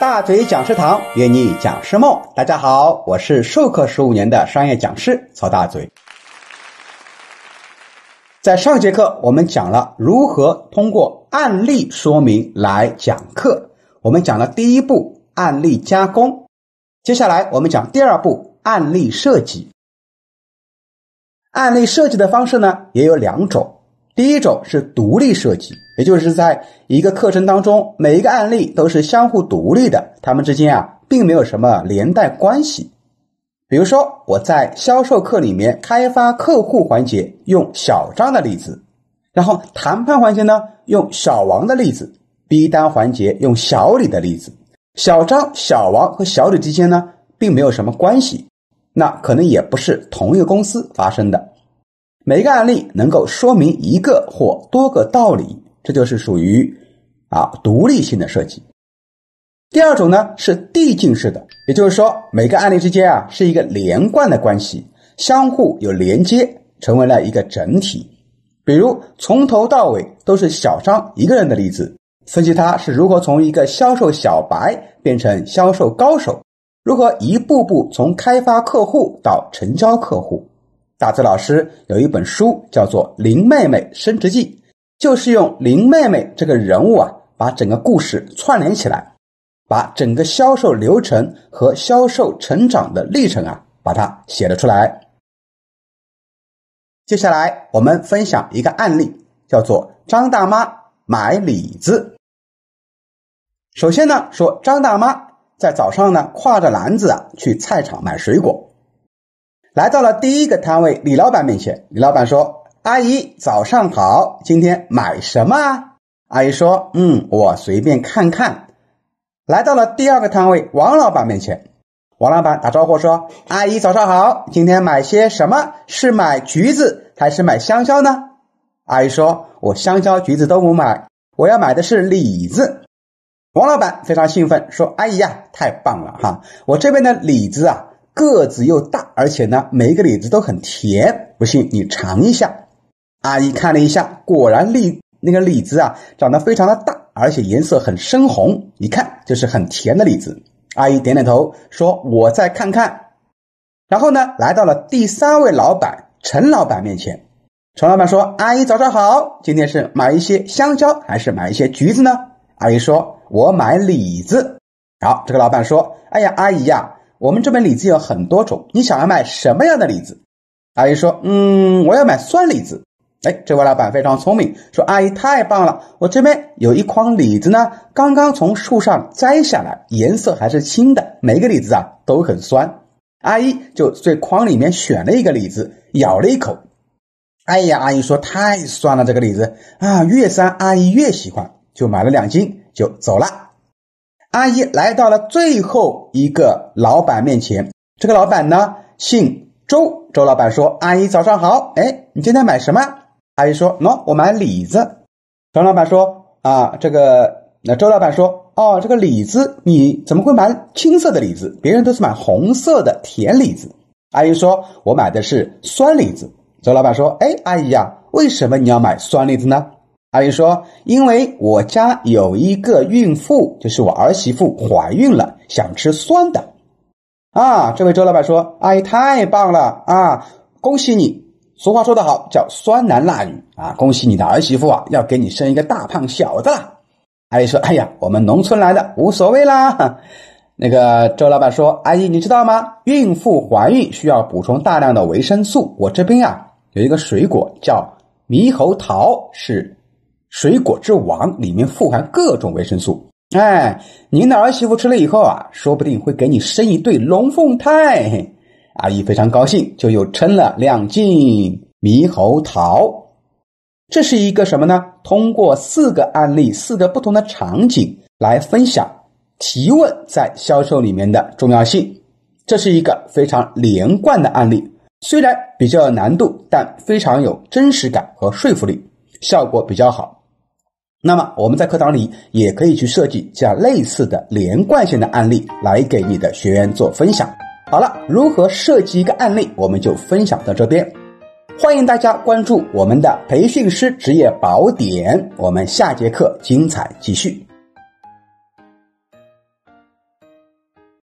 大嘴讲师堂约你讲师梦，大家好，我是授课十五年的商业讲师曹大嘴。在上节课我们讲了如何通过案例说明来讲课，我们讲了第一步案例加工，接下来我们讲第二步案例设计。案例设计的方式呢也有两种。第一种是独立设计，也就是在一个课程当中，每一个案例都是相互独立的，它们之间啊并没有什么连带关系。比如说，我在销售课里面开发客户环节用小张的例子，然后谈判环节呢用小王的例子，逼单环节用小李的例子，小张、小王和小李之间呢并没有什么关系，那可能也不是同一个公司发生的。每一个案例能够说明一个或多个道理，这就是属于啊独立性的设计。第二种呢是递进式的，也就是说每个案例之间啊是一个连贯的关系，相互有连接，成为了一个整体。比如从头到尾都是小张一个人的例子，分析他是如何从一个销售小白变成销售高手，如何一步步从开发客户到成交客户。大泽老师有一本书叫做《林妹妹升职记》，就是用林妹妹这个人物啊，把整个故事串联起来，把整个销售流程和销售成长的历程啊，把它写了出来。接下来我们分享一个案例，叫做张大妈买李子。首先呢，说张大妈在早上呢，挎着篮子啊，去菜场买水果。来到了第一个摊位李老板面前，李老板说：“阿姨早上好，今天买什么啊？”阿姨说：“嗯，我随便看看。”来到了第二个摊位王老板面前，王老板打招呼说：“阿姨早上好，今天买些什么？是买橘子还是买香蕉呢？”阿姨说：“我香蕉、橘子都不买，我要买的是李子。”王老板非常兴奋说：“阿姨呀，太棒了哈！我这边的李子啊。”个子又大，而且呢，每一个李子都很甜。不信你尝一下。阿姨看了一下，果然李那个李子啊，长得非常的大，而且颜色很深红，一看就是很甜的李子。阿姨点点头说：“我再看看。”然后呢，来到了第三位老板陈老板面前。陈老板说：“阿姨早上好，今天是买一些香蕉还是买一些橘子呢？”阿姨说：“我买李子。”好，这个老板说：“哎呀，阿姨呀。”我们这边李子有很多种，你想要买什么样的李子？阿姨说：“嗯，我要买酸李子。”哎，这位老板非常聪明，说：“阿姨太棒了，我这边有一筐李子呢，刚刚从树上摘下来，颜色还是青的，每个李子啊都很酸。”阿姨就在筐里面选了一个李子，咬了一口。哎呀，阿姨说：“太酸了，这个李子啊，越酸阿姨越喜欢，就买了两斤就走了。”阿姨来到了最后一个老板面前，这个老板呢姓周，周老板说：“阿姨早上好，哎，你今天买什么？”阿姨说：“喏，我买李子。”周老板说：“啊，这个……那周老板说：哦，这个李子你怎么会买青色的李子？别人都是买红色的甜李子。”阿姨说：“我买的是酸李子。”周老板说：“哎，阿姨呀，为什么你要买酸李子呢？”阿姨说：“因为我家有一个孕妇，就是我儿媳妇怀孕了，想吃酸的。”啊，这位周老板说：“阿姨太棒了啊，恭喜你！俗话说得好，叫酸男辣女啊，恭喜你的儿媳妇啊，要给你生一个大胖小子了。”阿姨说：“哎呀，我们农村来的无所谓啦。”那个周老板说：“阿姨，你知道吗？孕妇怀孕需要补充大量的维生素，我这边啊有一个水果叫猕猴桃，是。”水果之王里面富含各种维生素，哎，您的儿媳妇吃了以后啊，说不定会给你生一对龙凤胎。阿姨非常高兴，就又称了两斤猕猴桃。这是一个什么呢？通过四个案例、四个不同的场景来分享提问在销售里面的重要性。这是一个非常连贯的案例，虽然比较有难度，但非常有真实感和说服力，效果比较好。那么我们在课堂里也可以去设计这样类似的连贯性的案例来给你的学员做分享。好了，如何设计一个案例，我们就分享到这边。欢迎大家关注我们的培训师职业宝典，我们下节课精彩继续。